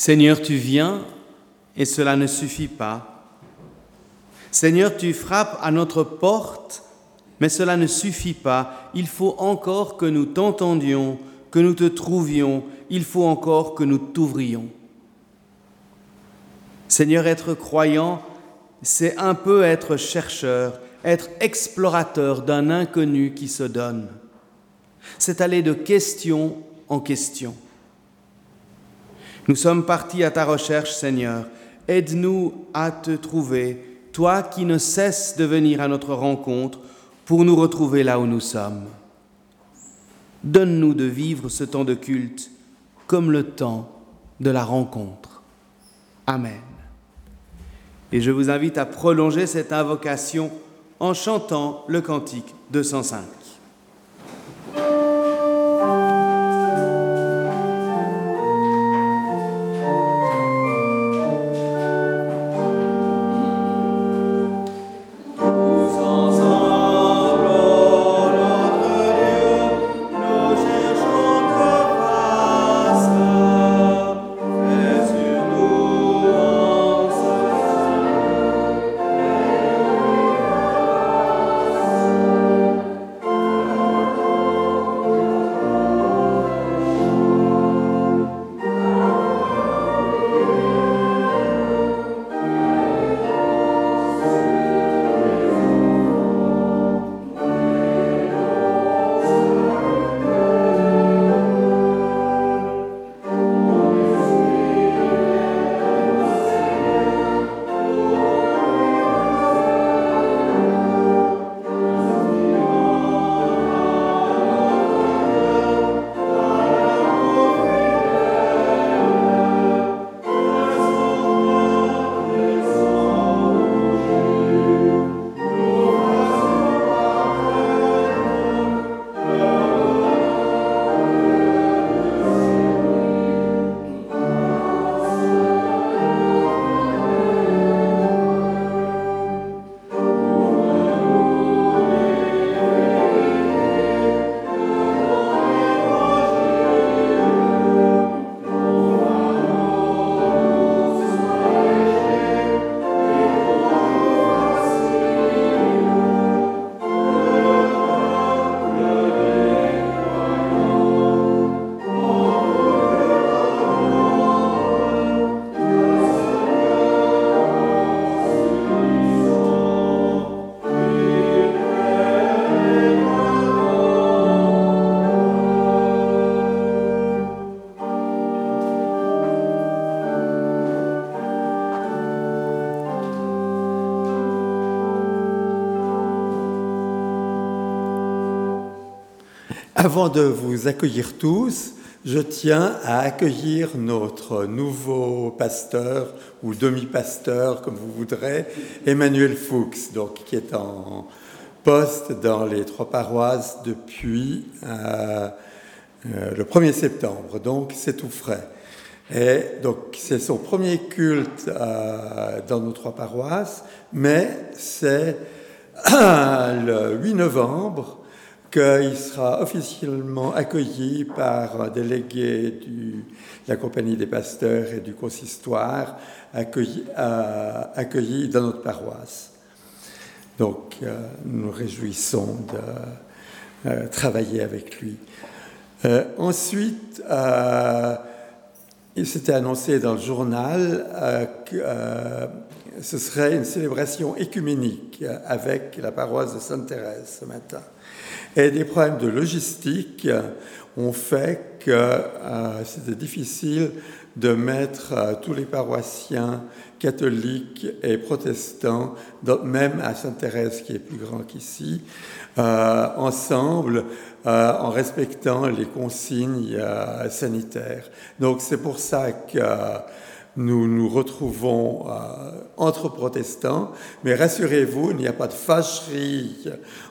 Seigneur, tu viens et cela ne suffit pas. Seigneur, tu frappes à notre porte, mais cela ne suffit pas. Il faut encore que nous t'entendions, que nous te trouvions, il faut encore que nous t'ouvrions. Seigneur, être croyant, c'est un peu être chercheur, être explorateur d'un inconnu qui se donne. C'est aller de question en question. Nous sommes partis à ta recherche, Seigneur. Aide-nous à te trouver, toi qui ne cesses de venir à notre rencontre pour nous retrouver là où nous sommes. Donne-nous de vivre ce temps de culte comme le temps de la rencontre. Amen. Et je vous invite à prolonger cette invocation en chantant le cantique 205. Avant de vous accueillir tous, je tiens à accueillir notre nouveau pasteur ou demi-pasteur, comme vous voudrez, Emmanuel Fuchs, donc, qui est en poste dans les trois paroisses depuis euh, euh, le 1er septembre, donc c'est tout frais. Et donc c'est son premier culte euh, dans nos trois paroisses, mais c'est le 8 novembre qu'il sera officiellement accueilli par un délégué de la Compagnie des pasteurs et du consistoire, accueilli, accueilli dans notre paroisse. Donc, euh, nous nous réjouissons de euh, travailler avec lui. Euh, ensuite, il s'était annoncé dans le journal que ce serait une célébration écuménique avec la paroisse de Sainte-Thérèse ce matin. Et des problèmes de logistique ont fait que euh, c'était difficile de mettre euh, tous les paroissiens catholiques et protestants, même à Sainte-Thérèse qui est plus grand qu'ici, euh, ensemble en respectant les consignes sanitaires. Donc c'est pour ça que nous nous retrouvons entre protestants, mais rassurez-vous, il n'y a pas de fâcherie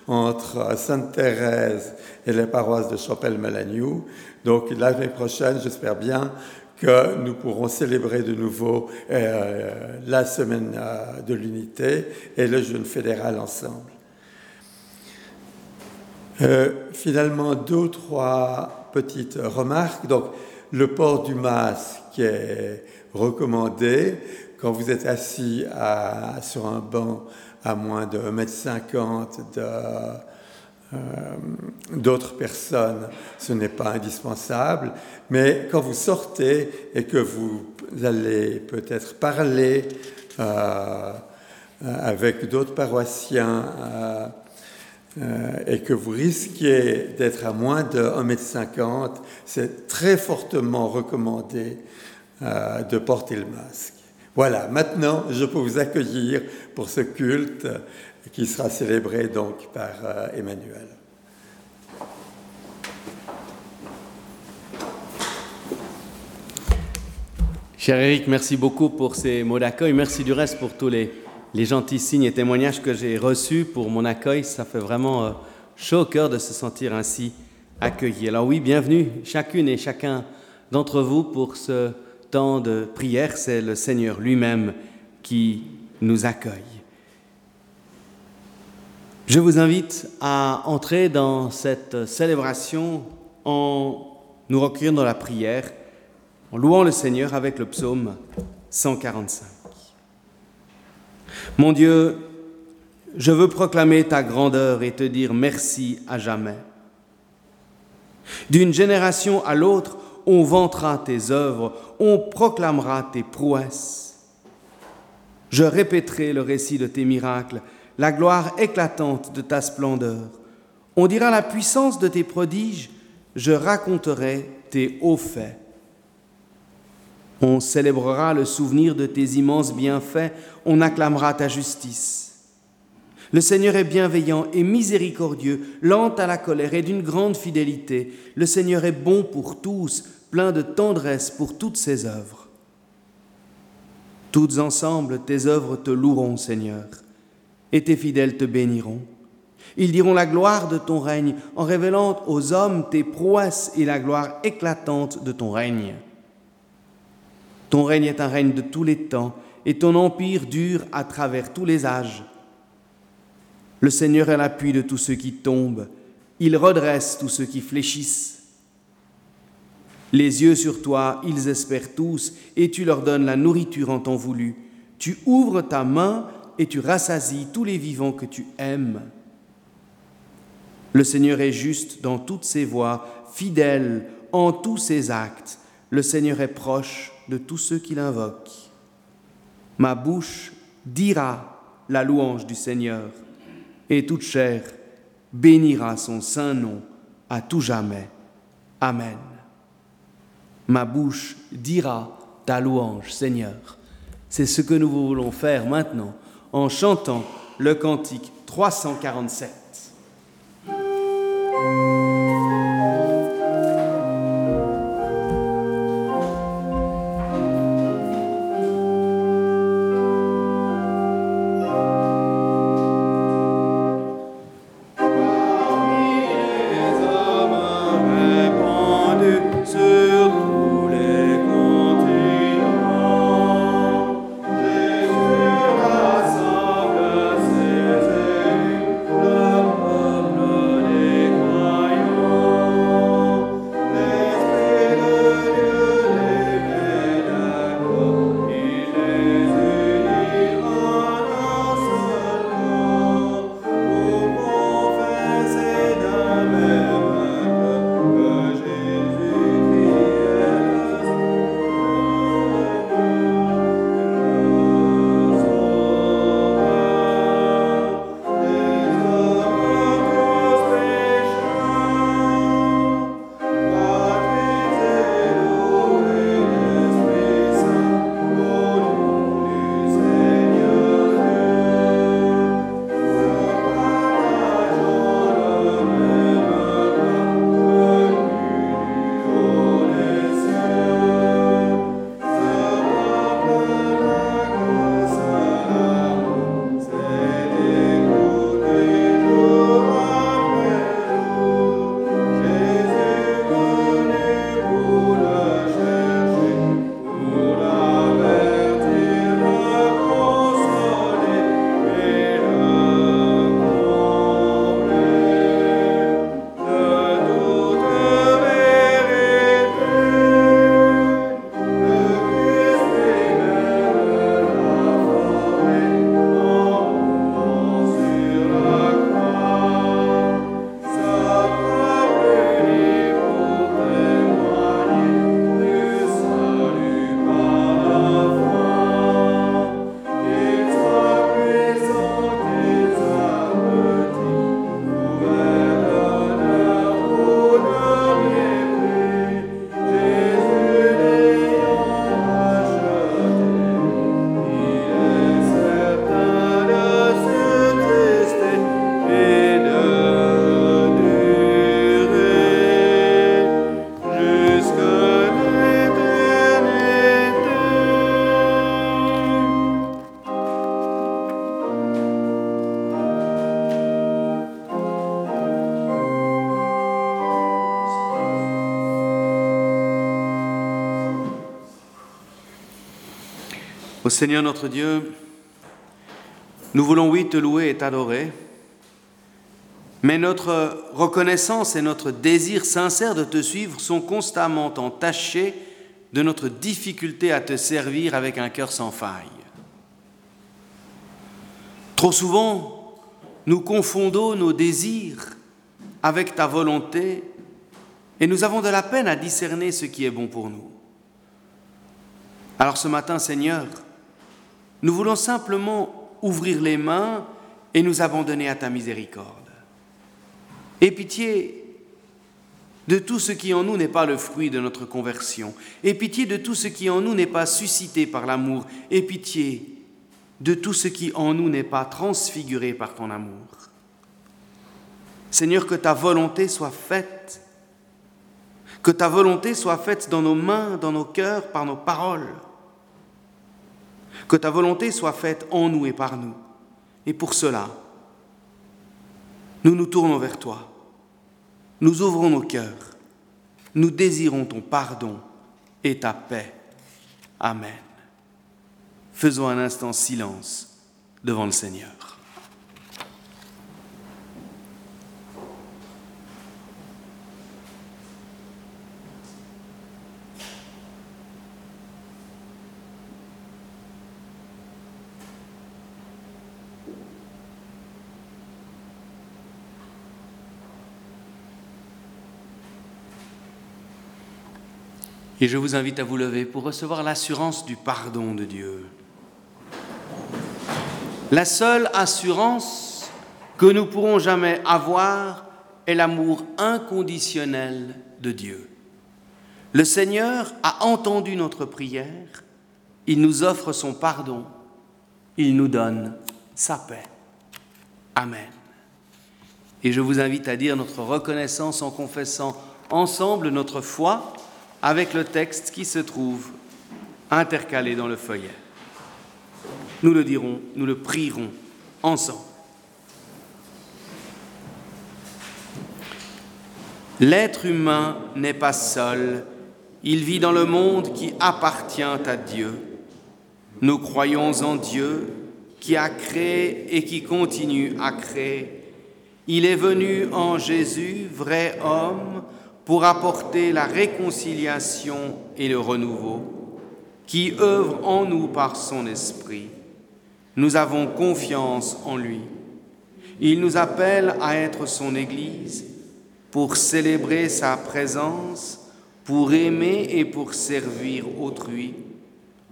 entre Sainte-Thérèse et les paroisses de Chapelle-Malagnou. Donc l'année prochaine, j'espère bien que nous pourrons célébrer de nouveau euh, la semaine euh, de l'unité et le jeûne fédéral ensemble. finalement, deux ou trois petites remarques. Donc, le port du masque qui est recommandé. Quand vous êtes assis sur un banc à moins de 1m50 de, euh, d'autres personnes, ce n'est pas indispensable. Mais quand vous sortez et que vous allez peut-être parler euh, avec d'autres paroissiens euh, et que vous risquiez d'être à moins de 1m50, c'est très fortement recommandé de porter le masque. Voilà, maintenant je peux vous accueillir pour ce culte qui sera célébré donc par euh, Emmanuel. Cher Eric, merci beaucoup pour ces mots d'accueil. Merci du reste pour tous les, les gentils signes et témoignages que j'ai reçus pour mon accueil. Ça fait vraiment euh, chaud au cœur de se sentir ainsi accueilli. Alors oui, bienvenue chacune et chacun d'entre vous pour ce temps de prière. C'est le Seigneur lui-même qui nous accueille. Je vous invite à entrer dans cette célébration en nous recueillant dans la prière, en louant le Seigneur avec le psaume 145. Mon Dieu, je veux proclamer ta grandeur et te dire merci à jamais. D'une génération à l'autre, on vantera tes œuvres, on proclamera tes prouesses. Je répéterai le récit de tes miracles la gloire éclatante de ta splendeur. On dira la puissance de tes prodiges, je raconterai tes hauts faits. On célébrera le souvenir de tes immenses bienfaits, on acclamera ta justice. Le Seigneur est bienveillant et miséricordieux, lent à la colère et d'une grande fidélité. Le Seigneur est bon pour tous, plein de tendresse pour toutes ses œuvres. Toutes ensemble, tes œuvres te loueront, Seigneur et tes fidèles te béniront. Ils diront la gloire de ton règne en révélant aux hommes tes prouesses et la gloire éclatante de ton règne. Ton règne est un règne de tous les temps et ton empire dure à travers tous les âges. Le Seigneur est l'appui de tous ceux qui tombent, il redresse tous ceux qui fléchissent. Les yeux sur toi, ils espèrent tous, et tu leur donnes la nourriture en temps voulu. Tu ouvres ta main et tu rassasies tous les vivants que tu aimes. Le Seigneur est juste dans toutes ses voies, fidèle en tous ses actes. Le Seigneur est proche de tous ceux qui l'invoquent. Ma bouche dira la louange du Seigneur, et toute chair bénira son saint nom à tout jamais. Amen. Ma bouche dira ta louange, Seigneur. C'est ce que nous voulons faire maintenant en chantant le cantique 347. Seigneur notre Dieu, nous voulons, oui, te louer et t'adorer, mais notre reconnaissance et notre désir sincère de te suivre sont constamment entachés de notre difficulté à te servir avec un cœur sans faille. Trop souvent, nous confondons nos désirs avec ta volonté et nous avons de la peine à discerner ce qui est bon pour nous. Alors ce matin, Seigneur, nous voulons simplement ouvrir les mains et nous abandonner à ta miséricorde. Aie pitié de tout ce qui en nous n'est pas le fruit de notre conversion. Aie pitié de tout ce qui en nous n'est pas suscité par l'amour. Aie pitié de tout ce qui en nous n'est pas transfiguré par ton amour. Seigneur, que ta volonté soit faite, que ta volonté soit faite dans nos mains, dans nos cœurs, par nos paroles. Que ta volonté soit faite en nous et par nous. Et pour cela, nous nous tournons vers toi. Nous ouvrons nos cœurs. Nous désirons ton pardon et ta paix. Amen. Faisons un instant silence devant le Seigneur. Et je vous invite à vous lever pour recevoir l'assurance du pardon de Dieu. La seule assurance que nous pourrons jamais avoir est l'amour inconditionnel de Dieu. Le Seigneur a entendu notre prière, il nous offre son pardon, il nous donne sa paix. Amen. Et je vous invite à dire notre reconnaissance en confessant ensemble notre foi avec le texte qui se trouve intercalé dans le feuillet. Nous le dirons, nous le prierons ensemble. L'être humain n'est pas seul, il vit dans le monde qui appartient à Dieu. Nous croyons en Dieu qui a créé et qui continue à créer. Il est venu en Jésus, vrai homme, pour apporter la réconciliation et le renouveau, qui œuvre en nous par son esprit. Nous avons confiance en lui. Il nous appelle à être son Église pour célébrer sa présence, pour aimer et pour servir autrui,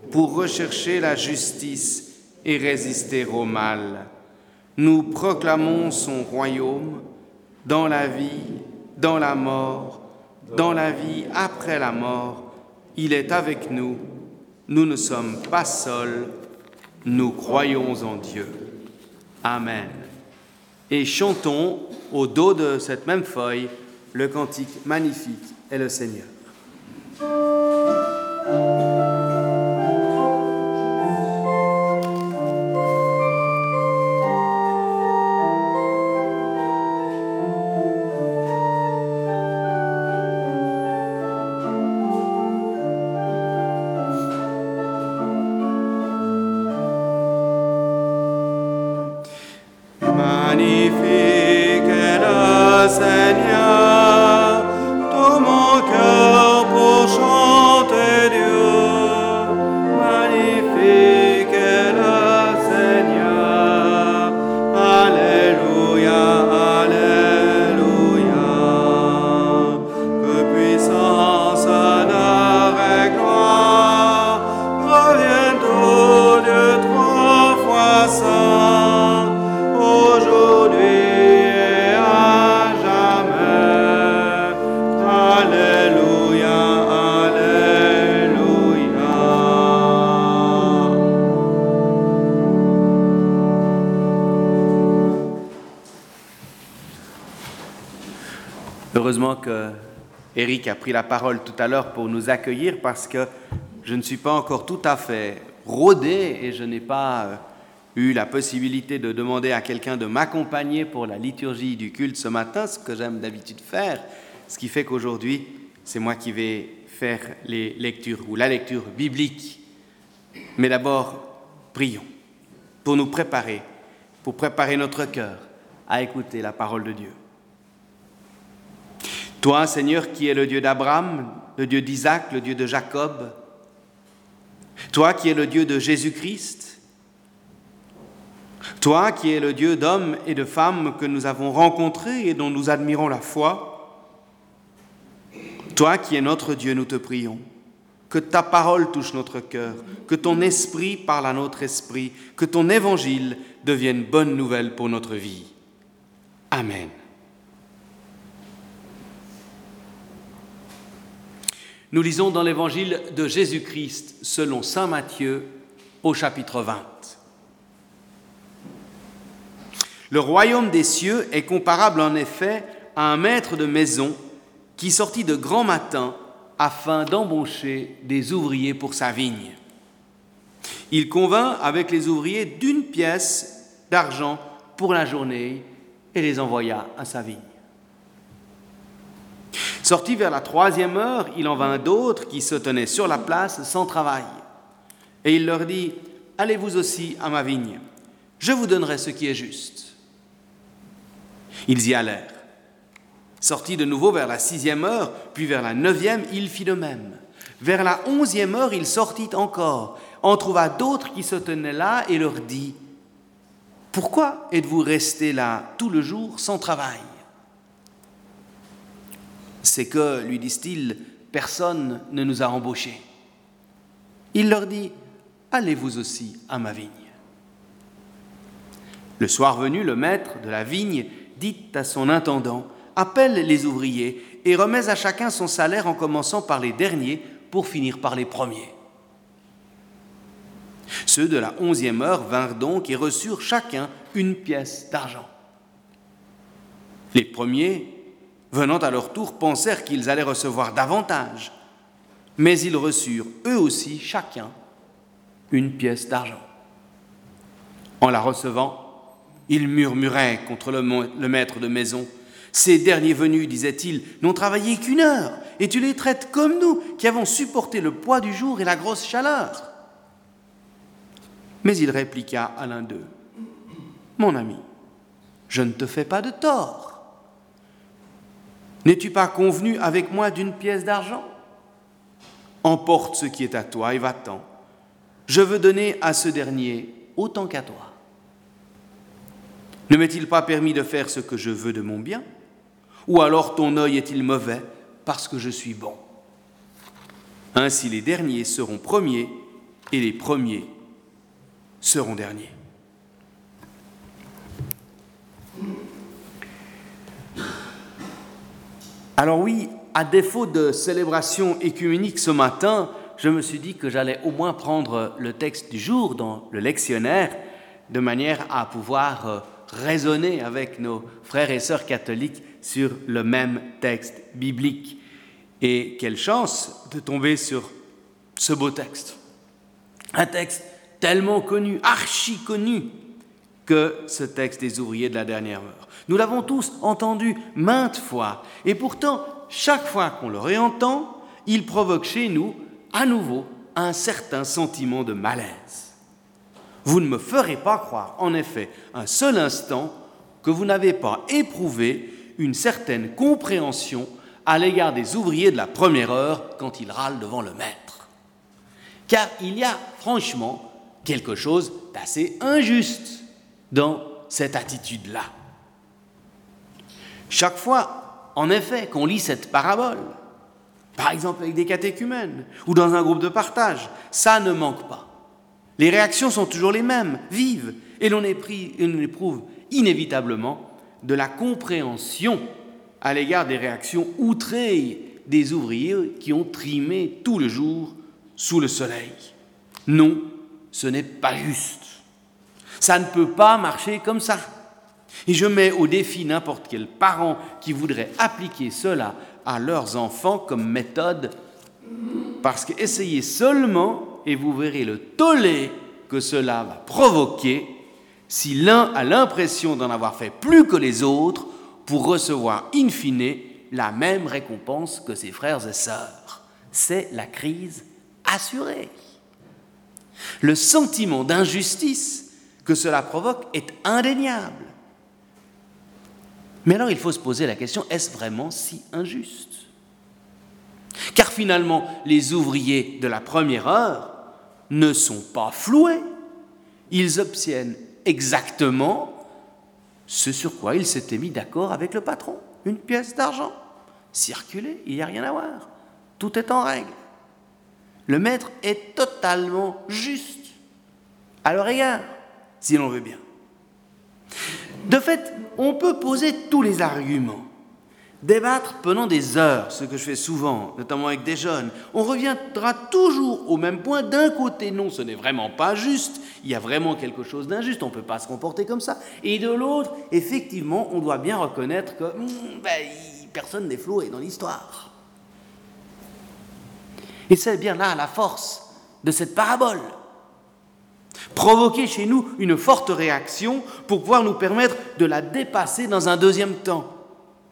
pour rechercher la justice et résister au mal. Nous proclamons son royaume dans la vie, dans la mort, dans la vie après la mort, il est avec nous. Nous ne sommes pas seuls, nous croyons en Dieu. Amen. Et chantons au dos de cette même feuille le cantique magnifique est le Seigneur. Eric a pris la parole tout à l'heure pour nous accueillir parce que je ne suis pas encore tout à fait rodé et je n'ai pas euh, eu la possibilité de demander à quelqu'un de m'accompagner pour la liturgie du culte ce matin, ce que j'aime d'habitude faire, ce qui fait qu'aujourd'hui, c'est moi qui vais faire les lectures ou la lecture biblique Mais d'abord, prions pour nous préparer, pour préparer notre cœur à écouter la parole de Dieu. Toi, Seigneur, qui es le Dieu d'Abraham, le Dieu d'Isaac, le Dieu de Jacob, toi qui es le Dieu de Jésus-Christ, toi qui es le Dieu d'hommes et de femmes que nous avons rencontrés et dont nous admirons la foi, toi qui es notre Dieu, nous te prions que ta parole touche notre cœur, que ton esprit parle à notre esprit, que ton évangile devienne bonne nouvelle pour notre vie. Amen. Nous lisons dans l'évangile de Jésus-Christ selon Saint Matthieu au chapitre 20. Le royaume des cieux est comparable en effet à un maître de maison qui sortit de grand matin afin d'embaucher des ouvriers pour sa vigne. Il convint avec les ouvriers d'une pièce d'argent pour la journée et les envoya à sa vigne. Sorti vers la troisième heure, il en vint d'autres qui se tenaient sur la place sans travail. Et il leur dit, Allez-vous aussi à ma vigne, je vous donnerai ce qui est juste. Ils y allèrent. Sorti de nouveau vers la sixième heure, puis vers la neuvième, il fit de même. Vers la onzième heure, il sortit encore, en trouva d'autres qui se tenaient là et leur dit, Pourquoi êtes-vous restés là tout le jour sans travail? C'est que, lui disent-ils, personne ne nous a embauchés. Il leur dit, Allez-vous aussi à ma vigne. Le soir venu, le maître de la vigne dit à son intendant, appelle les ouvriers et remet à chacun son salaire en commençant par les derniers pour finir par les premiers. Ceux de la onzième heure vinrent donc et reçurent chacun une pièce d'argent. Les premiers, venant à leur tour, pensèrent qu'ils allaient recevoir davantage, mais ils reçurent eux aussi chacun une pièce d'argent. En la recevant, ils murmuraient contre le maître de maison ces derniers venus, disait-il, n'ont travaillé qu'une heure, et tu les traites comme nous, qui avons supporté le poids du jour et la grosse chaleur. Mais il répliqua à l'un d'eux, Mon ami, je ne te fais pas de tort. N'es-tu pas convenu avec moi d'une pièce d'argent? Emporte ce qui est à toi et va-t'en. Je veux donner à ce dernier autant qu'à toi. Ne m'est-il pas permis de faire ce que je veux de mon bien? Ou alors ton œil est-il mauvais parce que je suis bon? Ainsi les derniers seront premiers et les premiers seront derniers. Alors oui, à défaut de célébration écuménique ce matin, je me suis dit que j'allais au moins prendre le texte du jour dans le lectionnaire, de manière à pouvoir euh, raisonner avec nos frères et sœurs catholiques sur le même texte biblique. Et quelle chance de tomber sur ce beau texte. Un texte tellement connu, archi connu, que ce texte des ouvriers de la dernière heure. Nous l'avons tous entendu maintes fois, et pourtant, chaque fois qu'on le réentend, il provoque chez nous à nouveau un certain sentiment de malaise. Vous ne me ferez pas croire, en effet, un seul instant, que vous n'avez pas éprouvé une certaine compréhension à l'égard des ouvriers de la première heure quand ils râlent devant le maître. Car il y a franchement quelque chose d'assez injuste dans cette attitude-là. Chaque fois, en effet, qu'on lit cette parabole, par exemple avec des catéchumènes ou dans un groupe de partage, ça ne manque pas. Les réactions sont toujours les mêmes, vives, et l'on éprouve inévitablement de la compréhension à l'égard des réactions outrées des ouvriers qui ont trimé tout le jour sous le soleil. Non, ce n'est pas juste. Ça ne peut pas marcher comme ça. Et je mets au défi n'importe quel parent qui voudrait appliquer cela à leurs enfants comme méthode, parce qu'essayez seulement et vous verrez le tollé que cela va provoquer si l'un a l'impression d'en avoir fait plus que les autres pour recevoir in fine la même récompense que ses frères et sœurs. C'est la crise assurée. Le sentiment d'injustice que cela provoque est indéniable. Mais alors il faut se poser la question, est-ce vraiment si injuste? Car finalement, les ouvriers de la première heure ne sont pas floués. Ils obtiennent exactement ce sur quoi ils s'étaient mis d'accord avec le patron. Une pièce d'argent. Circuler, il n'y a rien à voir. Tout est en règle. Le maître est totalement juste à leur égard, si l'on veut bien. De fait, on peut poser tous les arguments, débattre pendant des heures, ce que je fais souvent, notamment avec des jeunes. On reviendra toujours au même point. D'un côté, non, ce n'est vraiment pas juste, il y a vraiment quelque chose d'injuste, on ne peut pas se comporter comme ça. Et de l'autre, effectivement, on doit bien reconnaître que hmm, ben, personne n'est floué dans l'histoire. Et c'est bien là la force de cette parabole provoquer chez nous une forte réaction pour pouvoir nous permettre de la dépasser dans un deuxième temps.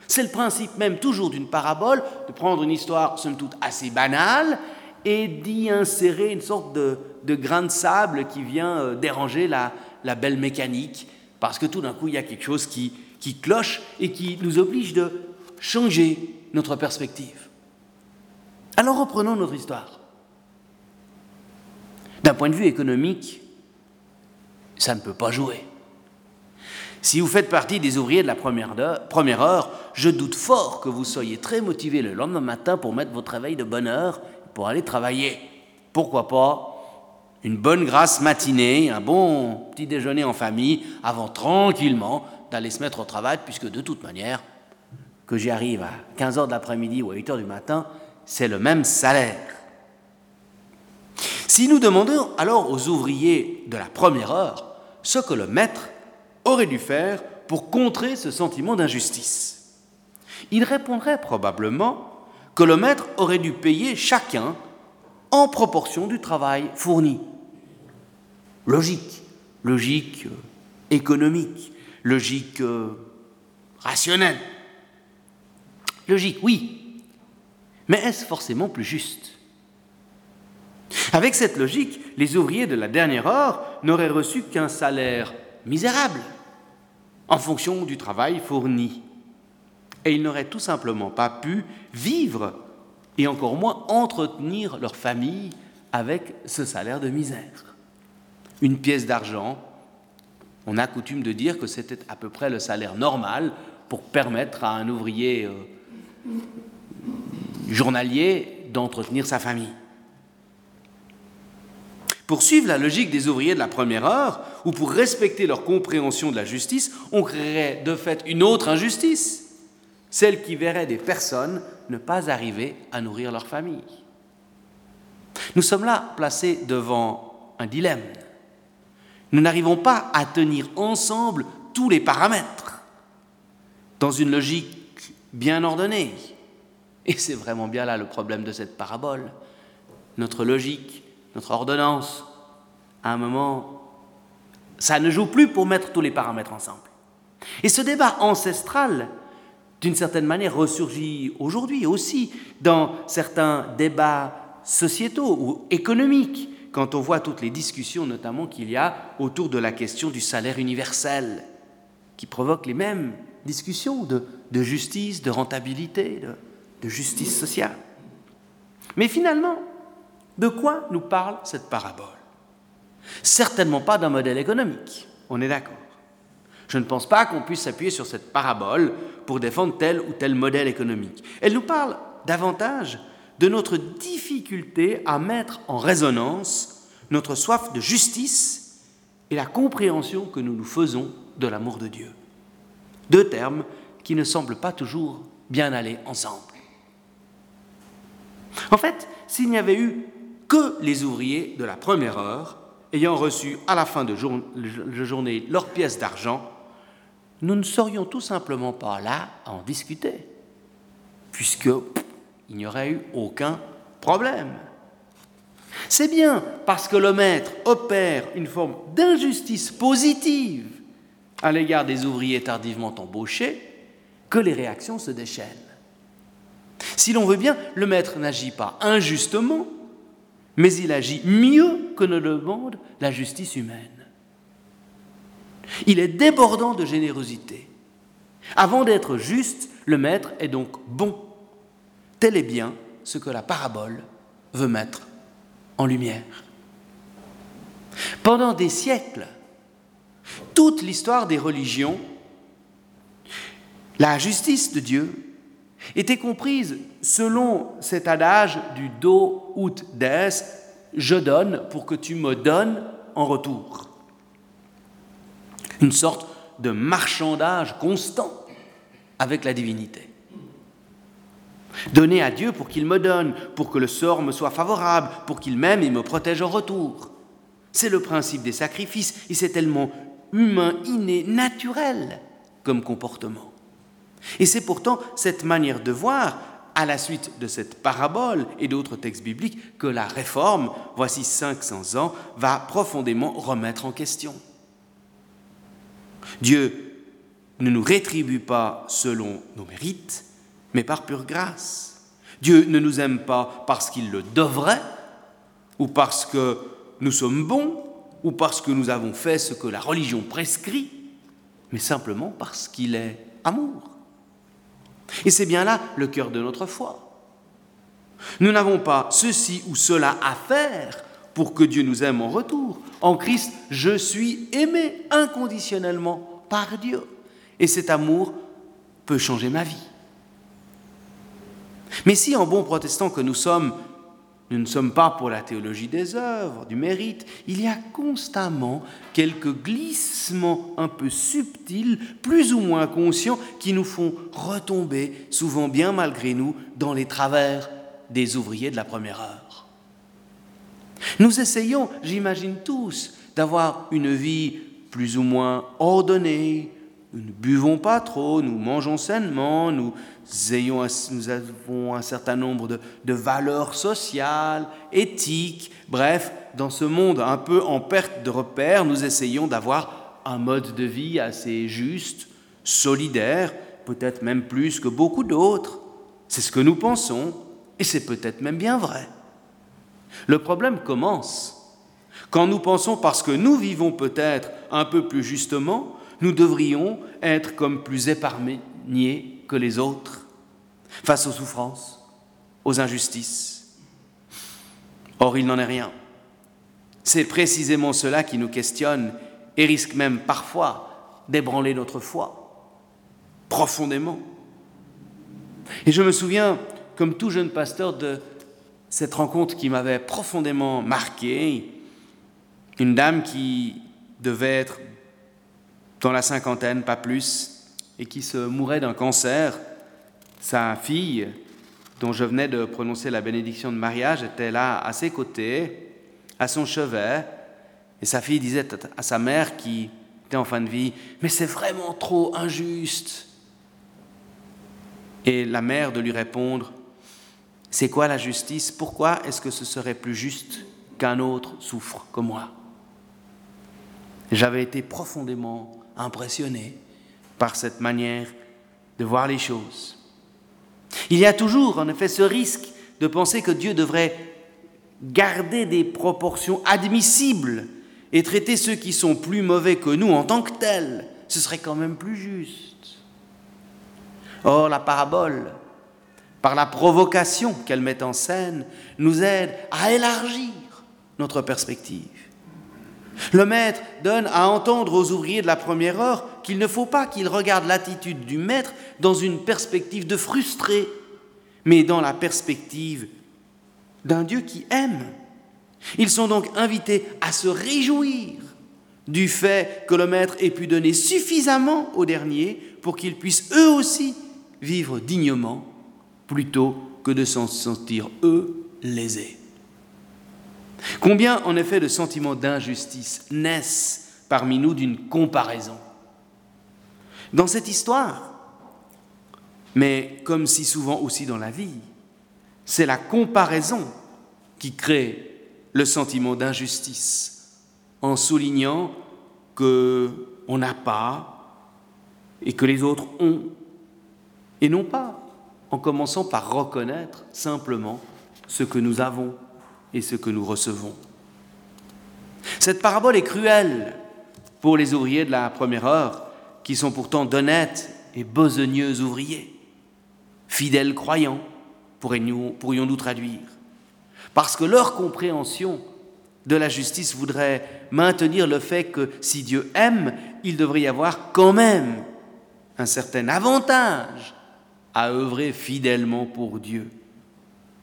C'est le principe même toujours d'une parabole, de prendre une histoire somme toute assez banale et d'y insérer une sorte de, grain de sable qui vient euh, déranger la, belle mécanique, parce que tout d'un coup il y a quelque chose qui, qui cloche et qui nous oblige de changer notre perspective. Alors reprenons notre histoire. D'un point de vue économique, ça ne peut pas jouer. Si vous faites partie des ouvriers de la première heure, je doute fort que vous soyez très motivé le lendemain matin pour mettre votre réveil de bonne heure pour aller travailler. Pourquoi pas une bonne grasse matinée, un bon petit déjeuner en famille, avant tranquillement d'aller se mettre au travail, puisque de toute manière, que j'y arrive à 15h de l'après-midi ou à 8h du matin, c'est le même salaire. Si nous demandons alors aux ouvriers de la première heure ce que le maître aurait dû faire pour contrer ce sentiment d'injustice, ils répondraient probablement que le maître aurait dû payer chacun en proportion du travail fourni. Logique, logique euh, économique, logique euh, rationnelle. Logique, oui. Mais est-ce forcément plus juste? Avec cette logique, les ouvriers de la dernière heure n'auraient reçu qu'un salaire misérable en fonction du travail fourni. Et ils n'auraient tout simplement pas pu vivre et encore moins entretenir leur famille avec ce salaire de misère. Une pièce d'argent, on a coutume de dire que c'était à peu près le salaire normal pour permettre à un ouvrier euh, journalier d'entretenir sa famille. Pour suivre la logique des ouvriers de la première heure, ou pour respecter leur compréhension de la justice, on créerait de fait une autre injustice, celle qui verrait des personnes ne pas arriver à nourrir leur famille. Nous sommes là placés devant un dilemme. Nous n'arrivons pas à tenir ensemble tous les paramètres dans une logique bien ordonnée. Et c'est vraiment bien là le problème de cette parabole. Notre logique notre ordonnance, à un moment, ça ne joue plus pour mettre tous les paramètres ensemble. Et ce débat ancestral, d'une certaine manière, ressurgit aujourd'hui aussi dans certains débats sociétaux ou économiques, quand on voit toutes les discussions notamment qu'il y a autour de la question du salaire universel, qui provoquent les mêmes discussions de, justice, de rentabilité, de justice sociale. Mais finalement, de quoi nous parle cette parabole? Certainement pas d'un modèle économique, on est d'accord. Je ne pense pas qu'on puisse s'appuyer sur cette parabole pour défendre tel ou tel modèle économique. Elle nous parle davantage de notre difficulté à mettre en résonance notre soif de justice et la compréhension que nous nous faisons de l'amour de Dieu. Deux termes qui ne semblent pas toujours bien aller ensemble. En fait, s'il n'y avait eu que les ouvriers de la première heure, ayant reçu à la fin de, journée leur pièce d'argent, nous ne serions tout simplement pas là à en discuter, puisqu'il n'y aurait eu aucun problème. C'est bien parce que le maître opère une forme d'injustice positive à l'égard des ouvriers tardivement embauchés que les réactions se déchaînent. Si l'on veut bien, le maître n'agit pas injustement, mais il agit mieux que ne le demande la justice humaine. Il est débordant de générosité. Avant d'être juste, le maître est donc bon. Tel est bien ce que la parabole veut mettre en lumière. Pendant des siècles, toute l'histoire des religions, la justice de Dieu était comprise selon cet adage du do ut des, je donne pour que tu me donnes en retour. Une sorte de marchandage constant avec la divinité. Donner à Dieu pour qu'il me donne, pour que le sort me soit favorable, pour qu'il m'aime et me protège en retour. C'est le principe des sacrifices et c'est tellement humain, inné, naturel comme comportement. Et c'est pourtant cette manière de voir, à la suite de cette parabole et d'autres textes bibliques, que la réforme, voici 500 ans, va profondément remettre en question. Dieu ne nous rétribue pas selon nos mérites, mais par pure grâce. Dieu ne nous aime pas parce qu'il le devrait, ou parce que nous sommes bons, ou parce que nous avons fait ce que la religion prescrit, mais simplement parce qu'il est amour. Et c'est bien là le cœur de notre foi. Nous n'avons pas ceci ou cela à faire pour que Dieu nous aime en retour. En Christ, je suis aimé inconditionnellement par Dieu. Et cet amour peut changer ma vie. Mais si en bon protestant que nous sommes, nous ne sommes pas pour la théologie des œuvres, du mérite. Il y a constamment quelques glissements un peu subtils, plus ou moins conscients, qui nous font retomber, souvent bien malgré nous, dans les travers des ouvriers de la première heure. Nous essayons, j'imagine tous, d'avoir une vie plus ou moins ordonnée, nous ne buvons pas trop, nous mangeons sainement, nous, nous avons un certain nombre de, de, valeurs sociales, éthiques. Bref, dans ce monde un peu en perte de repères, nous essayons d'avoir un mode de vie assez juste, solidaire, peut-être même plus que beaucoup d'autres. C'est ce que nous pensons, et c'est peut-être même bien vrai. Le problème commence quand nous pensons, parce que nous vivons peut-être un peu plus justement, nous devrions être comme plus épargnés que les autres face aux souffrances, aux injustices. Or, il n'en est rien. C'est précisément cela qui nous questionne et risque même parfois d'ébranler notre foi profondément. Et je me souviens, comme tout jeune pasteur, de cette rencontre qui m'avait profondément marqué. Une dame qui devait être dans la cinquantaine, pas plus, et qui se mourait d'un cancer. Sa fille, dont je venais de prononcer la bénédiction de mariage, était là à ses côtés, à son chevet, et sa fille disait à sa mère qui était en fin de vie, mais c'est vraiment trop injuste. Et la mère de lui répondre, c'est quoi la justice? Pourquoi est-ce que ce serait plus juste qu'un autre souffre comme moi? J'avais été profondément impressionné par cette manière de voir les choses. Il y a toujours, en effet, ce risque de penser que Dieu devrait garder des proportions admissibles et traiter ceux qui sont plus mauvais que nous en tant que tels. Ce serait quand même plus juste. Or, la parabole, par la provocation qu'elle met en scène, nous aide à élargir notre perspective. Le maître donne à entendre aux ouvriers de la première heure qu'il ne faut pas qu'ils regardent l'attitude du maître dans une perspective de frustré, mais dans la perspective d'un Dieu qui aime. Ils sont donc invités à se réjouir du fait que le maître ait pu donner suffisamment aux derniers pour qu'ils puissent eux aussi vivre dignement plutôt que de s'en sentir eux lésés. Combien en effet de sentiments d'injustice naissent parmi nous d'une comparaison? Dans cette histoire, mais comme si souvent aussi dans la vie, c'est la comparaison qui crée le sentiment d'injustice en soulignant que on n'a pas et que les autres ont. Et non pas en commençant par reconnaître simplement ce que nous avons et ce que nous recevons. Cette parabole est cruelle pour les ouvriers de la première heure, qui sont pourtant d'honnêtes et besogneux ouvriers, fidèles croyants, pourrions-nous traduire, parce que leur compréhension de la justice voudrait maintenir le fait que si Dieu aime, il devrait y avoir quand même un certain avantage à œuvrer fidèlement pour Dieu.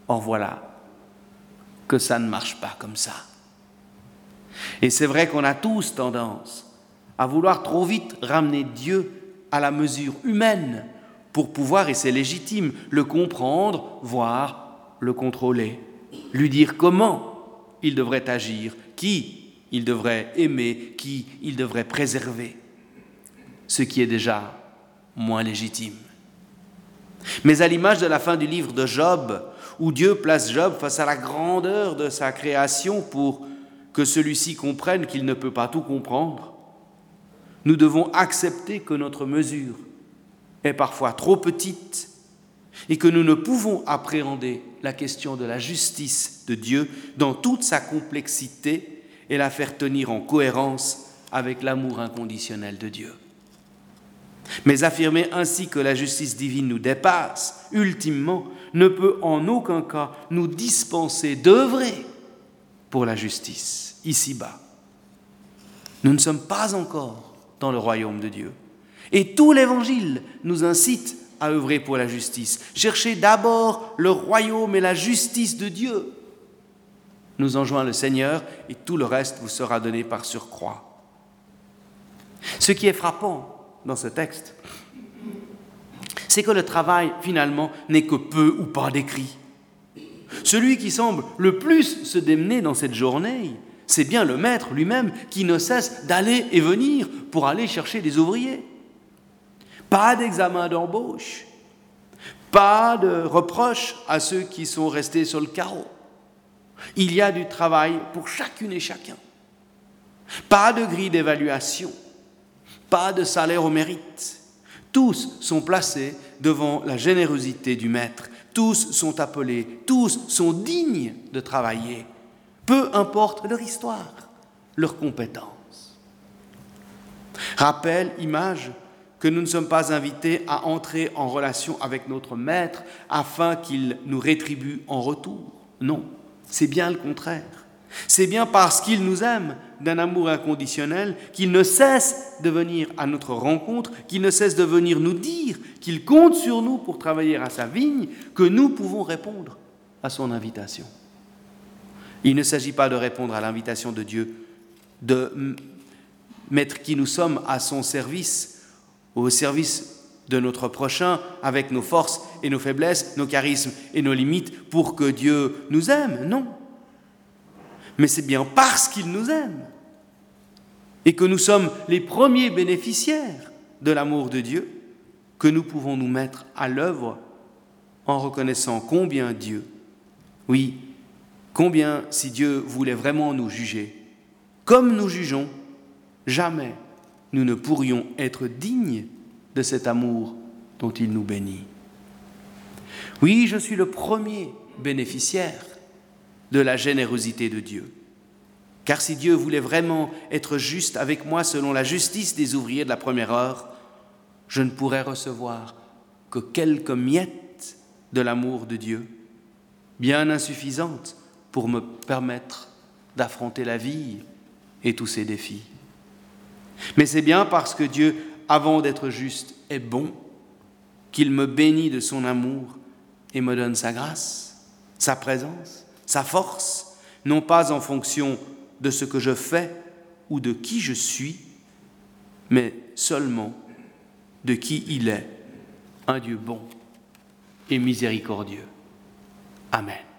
Or voilà que ça ne marche pas comme ça. Et c'est vrai qu'on a tous tendance à vouloir trop vite ramener Dieu à la mesure humaine pour pouvoir, et c'est légitime, le comprendre, voire le contrôler, lui dire comment il devrait agir, qui il devrait aimer, qui il devrait préserver, ce qui est déjà moins légitime. Mais à l'image de la fin du livre de Job, où Dieu place Job face à la grandeur de sa création pour que celui-ci comprenne qu'il ne peut pas tout comprendre, nous devons accepter que notre mesure est parfois trop petite et que nous ne pouvons appréhender la question de la justice de Dieu dans toute sa complexité et la faire tenir en cohérence avec l'amour inconditionnel de Dieu. Mais affirmer ainsi que la justice divine nous dépasse, ultimement, ne peut en aucun cas nous dispenser d'œuvrer pour la justice, ici-bas. Nous ne sommes pas encore dans le royaume de Dieu. Et tout l'Évangile nous incite à œuvrer pour la justice. Cherchez d'abord le royaume et la justice de Dieu. Nous enjoint le Seigneur et tout le reste vous sera donné par surcroît. Ce qui est frappant, dans ce texte, c'est que le travail, finalement, n'est que peu ou pas décrit. Celui qui semble le plus se démener dans cette journée, c'est bien le maître lui-même qui ne cesse d'aller et venir pour aller chercher des ouvriers. Pas d'examen d'embauche, pas de reproche à ceux qui sont restés sur le carreau. Il y a du travail pour chacune et chacun. Pas de grille d'évaluation, pas de salaire au mérite. Tous sont placés devant la générosité du Maître. Tous sont appelés, tous sont dignes de travailler, peu importe leur histoire, leurs compétences. Rappel, image, que nous ne sommes pas invités à entrer en relation avec notre Maître afin qu'il nous rétribue en retour. Non, c'est bien le contraire. C'est bien parce qu'il nous aime d'un amour inconditionnel qu'il ne cesse de venir à notre rencontre, qu'il ne cesse de venir nous dire qu'il compte sur nous pour travailler à sa vigne, que nous pouvons répondre à son invitation. Il ne s'agit pas de répondre à l'invitation de Dieu, de mettre qui nous sommes à son service, au service de notre prochain, avec nos forces et nos faiblesses, nos charismes et nos limites, pour que Dieu nous aime. Non mais c'est bien parce qu'il nous aime et que nous sommes les premiers bénéficiaires de l'amour de Dieu que nous pouvons nous mettre à l'œuvre en reconnaissant combien Dieu, oui, combien si Dieu voulait vraiment nous juger, comme nous jugeons, jamais nous ne pourrions être dignes de cet amour dont il nous bénit. Oui, je suis le premier bénéficiaire de la générosité de Dieu. Car si Dieu voulait vraiment être juste avec moi selon la justice des ouvriers de la première heure, je ne pourrais recevoir que quelques miettes de l'amour de Dieu, bien insuffisantes pour me permettre d'affronter la vie et tous ses défis. Mais c'est bien parce que Dieu, avant d'être juste, est bon, qu'il me bénit de son amour et me donne sa grâce, sa présence sa force, non pas en fonction de ce que je fais ou de qui je suis, mais seulement de qui il est, un Dieu bon et miséricordieux. Amen.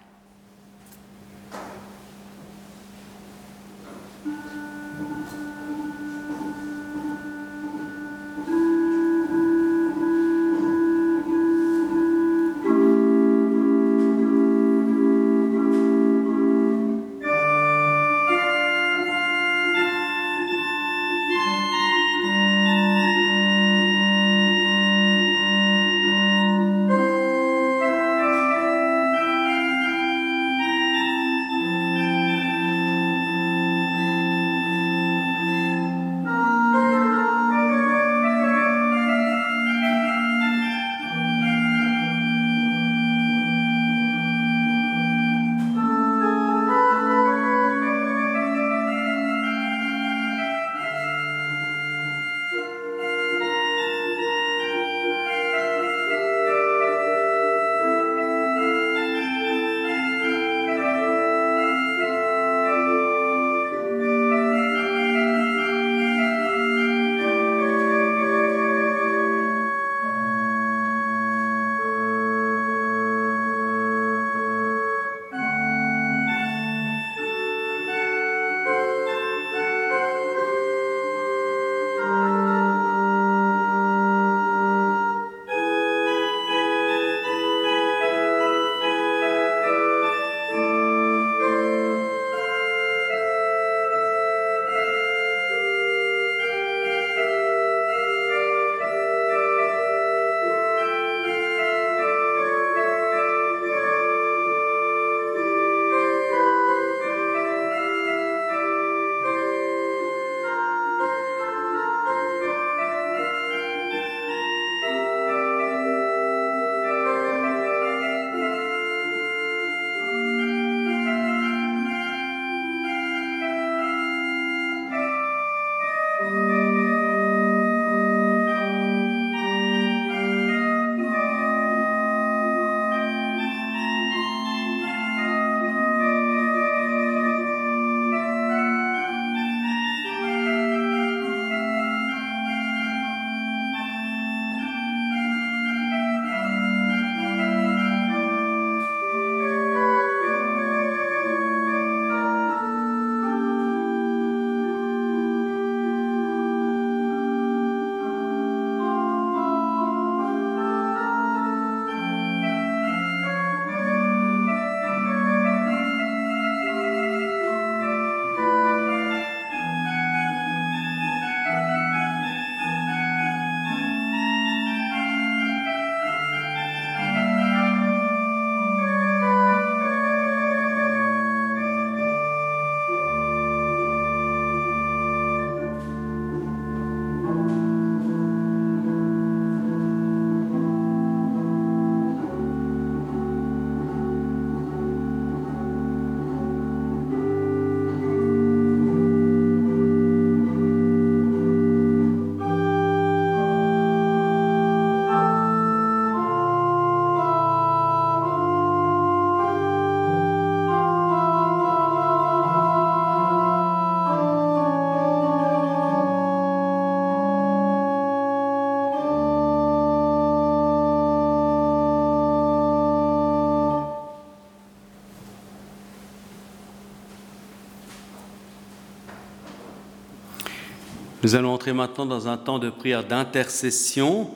Nous allons entrer maintenant dans un temps de prière d'intercession,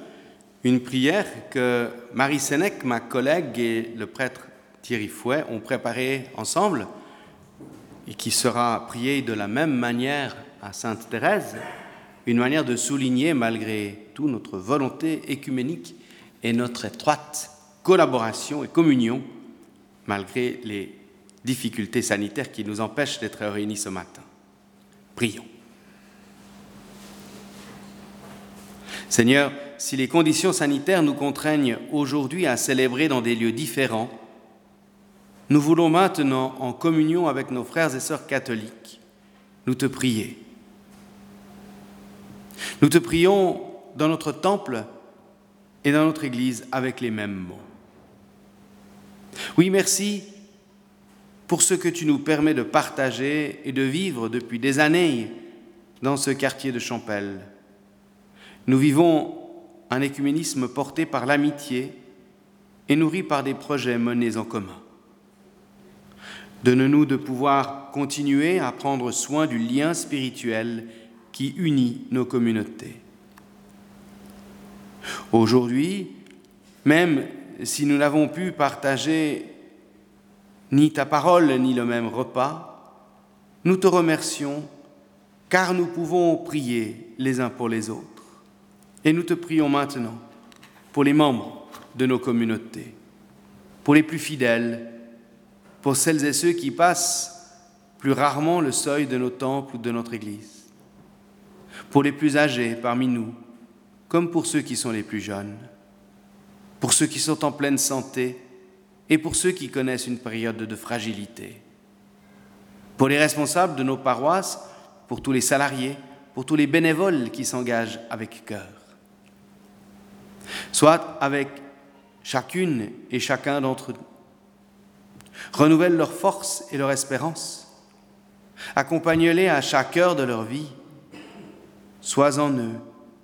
une prière que Marie Sénèque, ma collègue, et le prêtre Thierry Fouet ont préparée ensemble et qui sera priée de la même manière à Sainte Thérèse, une manière de souligner, malgré tout, notre volonté écuménique et notre étroite collaboration et communion, malgré les difficultés sanitaires qui nous empêchent d'être réunis ce matin. Prions. Seigneur, si les conditions sanitaires nous contraignent aujourd'hui à célébrer dans des lieux différents, nous voulons maintenant, en communion avec nos frères et sœurs catholiques, nous te prier. Nous te prions dans notre temple et dans notre Église avec les mêmes mots. Oui, merci pour ce que tu nous permets de partager et de vivre depuis des années dans ce quartier de Champel. Nous vivons un écuménisme porté par l'amitié et nourri par des projets menés en commun. Donne-nous de pouvoir continuer à prendre soin du lien spirituel qui unit nos communautés. Aujourd'hui, même si nous n'avons pu partager ni ta parole ni le même repas, nous te remercions car nous pouvons prier les uns pour les autres. Et nous te prions maintenant pour les membres de nos communautés, pour les plus fidèles, pour celles et ceux qui passent plus rarement le seuil de nos temples ou de notre Église, pour les plus âgés parmi nous, comme pour ceux qui sont les plus jeunes, pour ceux qui sont en pleine santé et pour ceux qui connaissent une période de fragilité, pour les responsables de nos paroisses, pour tous les salariés, pour tous les bénévoles qui s'engagent avec cœur. Soit avec chacune et chacun d'entre nous, renouvelle leur force et leur espérance. Accompagne-les à chaque heure de leur vie. Sois en eux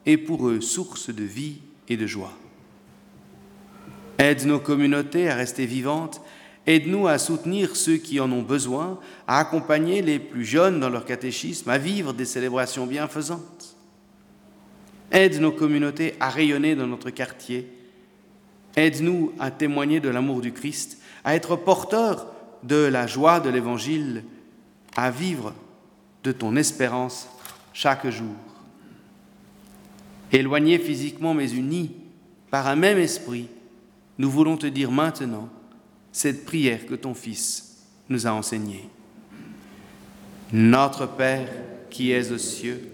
et pour eux source de vie et de joie. Aide nos communautés à rester vivantes. Aide-nous à soutenir ceux qui en ont besoin, à accompagner les plus jeunes dans leur catéchisme, à vivre des célébrations bienfaisantes. Aide nos communautés à rayonner dans notre quartier. Aide-nous à témoigner de l'amour du Christ à être porteur de la joie de l'Évangile, à vivre de ton espérance chaque jour. Éloignés physiquement mais unis par un même esprit, nous voulons te dire maintenant cette prière que ton Fils nous a enseignée. Notre Père qui es aux cieux,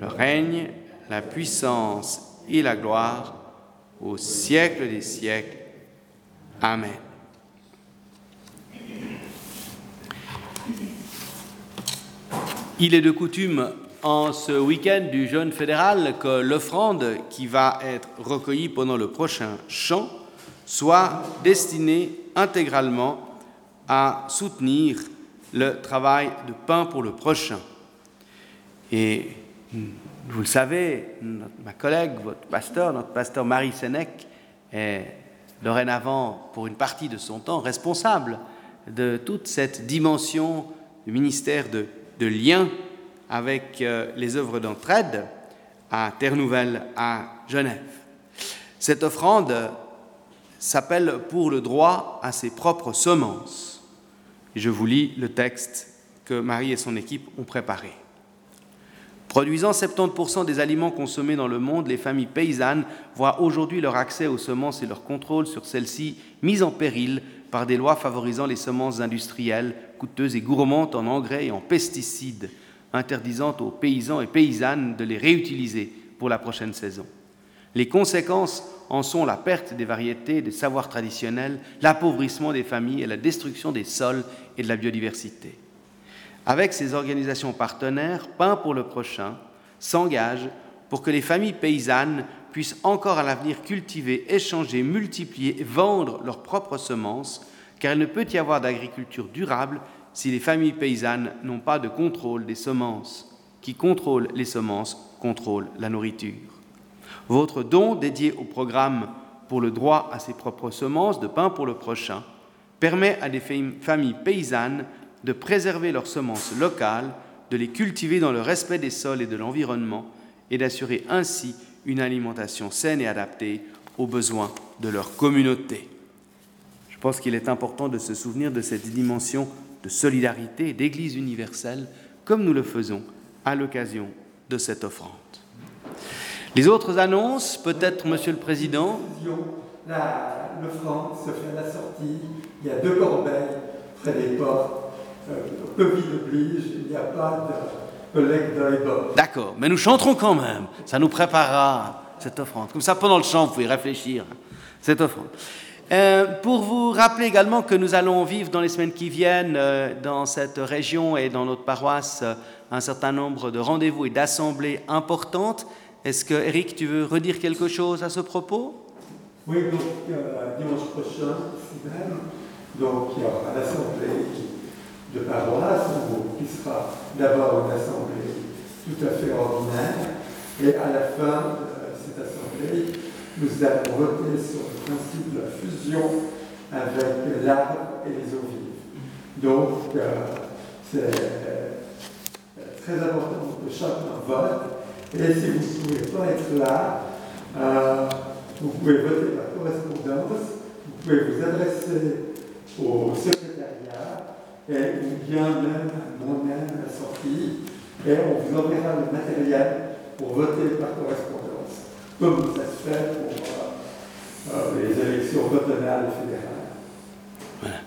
le règne, la puissance et la gloire au siècle des siècles. Amen. Il est de coutume en ce week-end du jeûne fédéral que l'offrande qui va être recueillie pendant le prochain chant soit destinée intégralement à soutenir le travail de pain pour le prochain. Et vous le savez, ma collègue, votre pasteur, notre pasteur Marie Sénèque, est dorénavant, pour une partie de son temps, responsable de toute cette dimension du ministère de, lien avec euh, les œuvres d'entraide à Terre Nouvelle, à Genève. Cette offrande s'appelle pour le droit à ses propres semences. je vous lis le texte que Marie et son équipe ont préparé. Produisant 70% des aliments consommés dans le monde, les familles paysannes voient aujourd'hui leur accès aux semences et leur contrôle sur celles-ci mis en péril par des lois favorisant les semences industrielles, coûteuses et gourmandes en engrais et en pesticides, interdisant aux paysans et paysannes de les réutiliser pour la prochaine saison. Les conséquences en sont la perte des variétés, des savoirs traditionnels, l'appauvrissement des familles et la destruction des sols et de la biodiversité. Avec ces organisations partenaires, Pain pour le prochain s'engage pour que les familles paysannes puissent encore à l'avenir cultiver, échanger, multiplier et vendre leurs propres semences, car il ne peut y avoir d'agriculture durable si les familles paysannes n'ont pas de contrôle des semences. Qui contrôle les semences contrôle la nourriture. Votre don dédié au programme pour le droit à ses propres semences de pain pour le prochain permet à des familles paysannes de préserver leurs semences locales, de les cultiver dans le respect des sols et de l'environnement et d'assurer ainsi une alimentation saine et adaptée aux besoins de leur communauté. Je pense qu'il est important de se souvenir de cette dimension de solidarité et d'Église universelle comme nous le faisons à l'occasion de cette offrande. Les autres annonces, peut-être, Monsieur le Président? L'offrande se fait à la sortie. Il y a deux corbeilles près des portes. Euh, Covid oblige, il n'y a pas de collecte dans les bords. D'accord, mais nous chanterons quand même. Ça nous préparera cette offrande. Comme ça, pendant le chant, vous pouvez réfléchir. Cette offrande. Euh, pour vous rappeler également que nous allons vivre dans les semaines qui viennent euh, dans cette région et dans notre paroisse euh, un certain nombre de rendez-vous et d'assemblées importantes. Est-ce que, Eric, tu veux redire quelque chose à ce propos? Oui, donc dimanche prochain, même, donc il y aura l'assemblée de paroisse, qui sera d'abord une assemblée tout à fait ordinaire, et à la fin de cette assemblée, nous allons voter sur le principe de la fusion avec l'arbre et les eaux vives. Donc, euh, c'est euh, très important que chacun vote. Et si vous ne pouvez pas être là, euh, vous pouvez voter par correspondance, vous pouvez vous adresser au secrétariat et ou bien même moi-même la sortie, et on vous enverra le matériel pour voter par correspondance comme ça se fait pour euh, les élections cantonales et fédérales.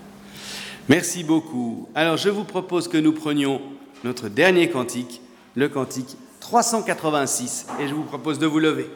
Merci beaucoup. Alors je vous propose que nous prenions notre dernier cantique, le cantique 386, et je vous propose de vous lever.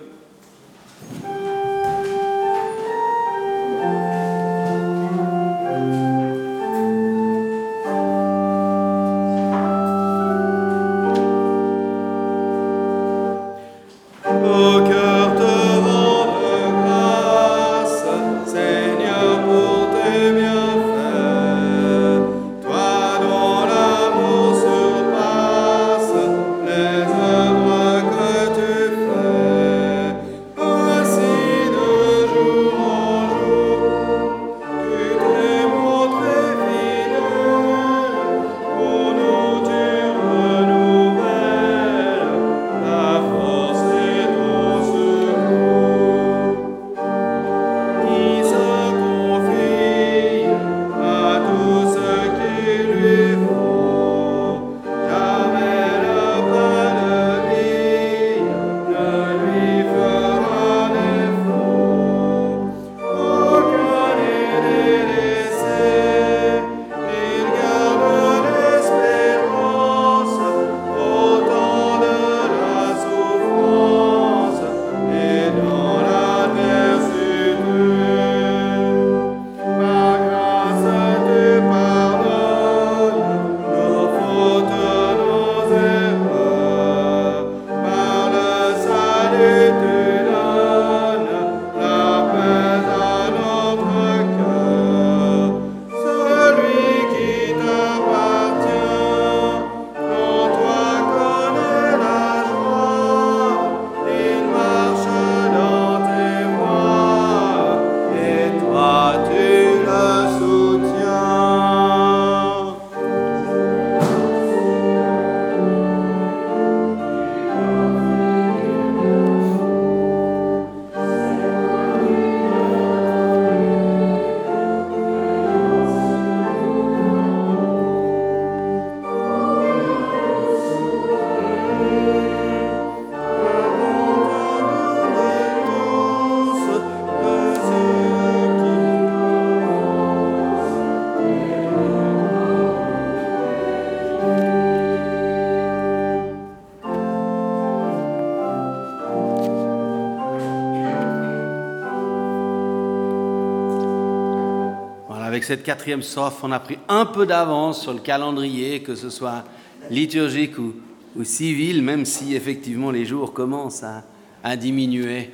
Cette quatrième strophe, on a pris un peu d'avance sur le calendrier, que ce soit liturgique ou ou civil, même si effectivement les jours commencent à, à diminuer.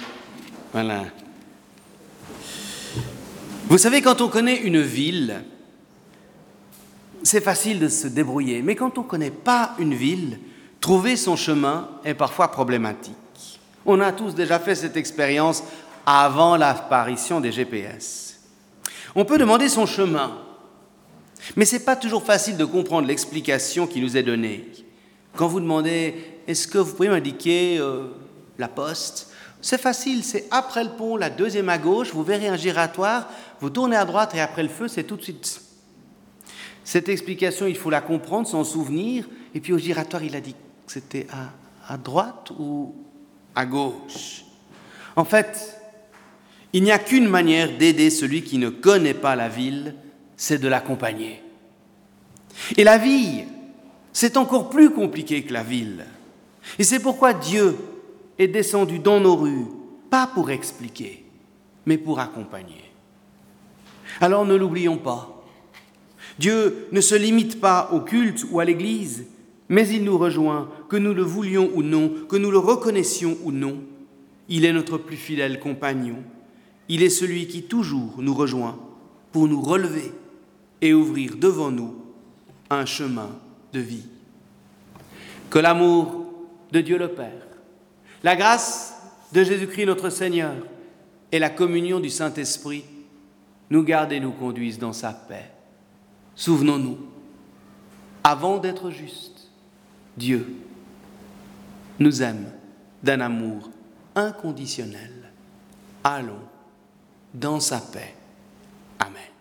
Voilà. Vous savez, quand on connaît une ville, c'est facile de se débrouiller, mais quand on ne connaît pas une ville, trouver son chemin est parfois problématique. On a tous déjà fait cette expérience avant l'apparition des GPS. On peut demander son chemin, mais ce n'est pas toujours facile de comprendre l'explication qui nous est donnée. Quand vous demandez est-ce que vous pouvez m'indiquer euh, la poste? C'est facile, c'est après le pont, la deuxième à gauche, vous verrez un giratoire, vous tournez à droite et après le feu, c'est tout de suite. Cette explication, il faut la comprendre, s'en souvenir, et puis au giratoire, il a dit que c'était à, à droite ou à gauche? En fait, il n'y a qu'une manière d'aider celui qui ne connaît pas la ville, c'est de l'accompagner. Et la vie, c'est encore plus compliqué que la ville. Et c'est pourquoi Dieu est descendu dans nos rues, pas pour expliquer, mais pour accompagner. Alors ne l'oublions pas. Dieu ne se limite pas au culte ou à l'Église, mais il nous rejoint, que nous le voulions ou non, que nous le reconnaissions ou non. Il est notre plus fidèle compagnon. Il est celui qui toujours nous rejoint pour nous relever et ouvrir devant nous un chemin de vie. Que l'amour de Dieu le Père, la grâce de Jésus-Christ notre Seigneur et la communion du Saint-Esprit nous gardent et nous conduisent dans sa paix. Souvenons-nous, avant d'être juste, Dieu nous aime d'un amour inconditionnel. Allons dans sa paix. Amen.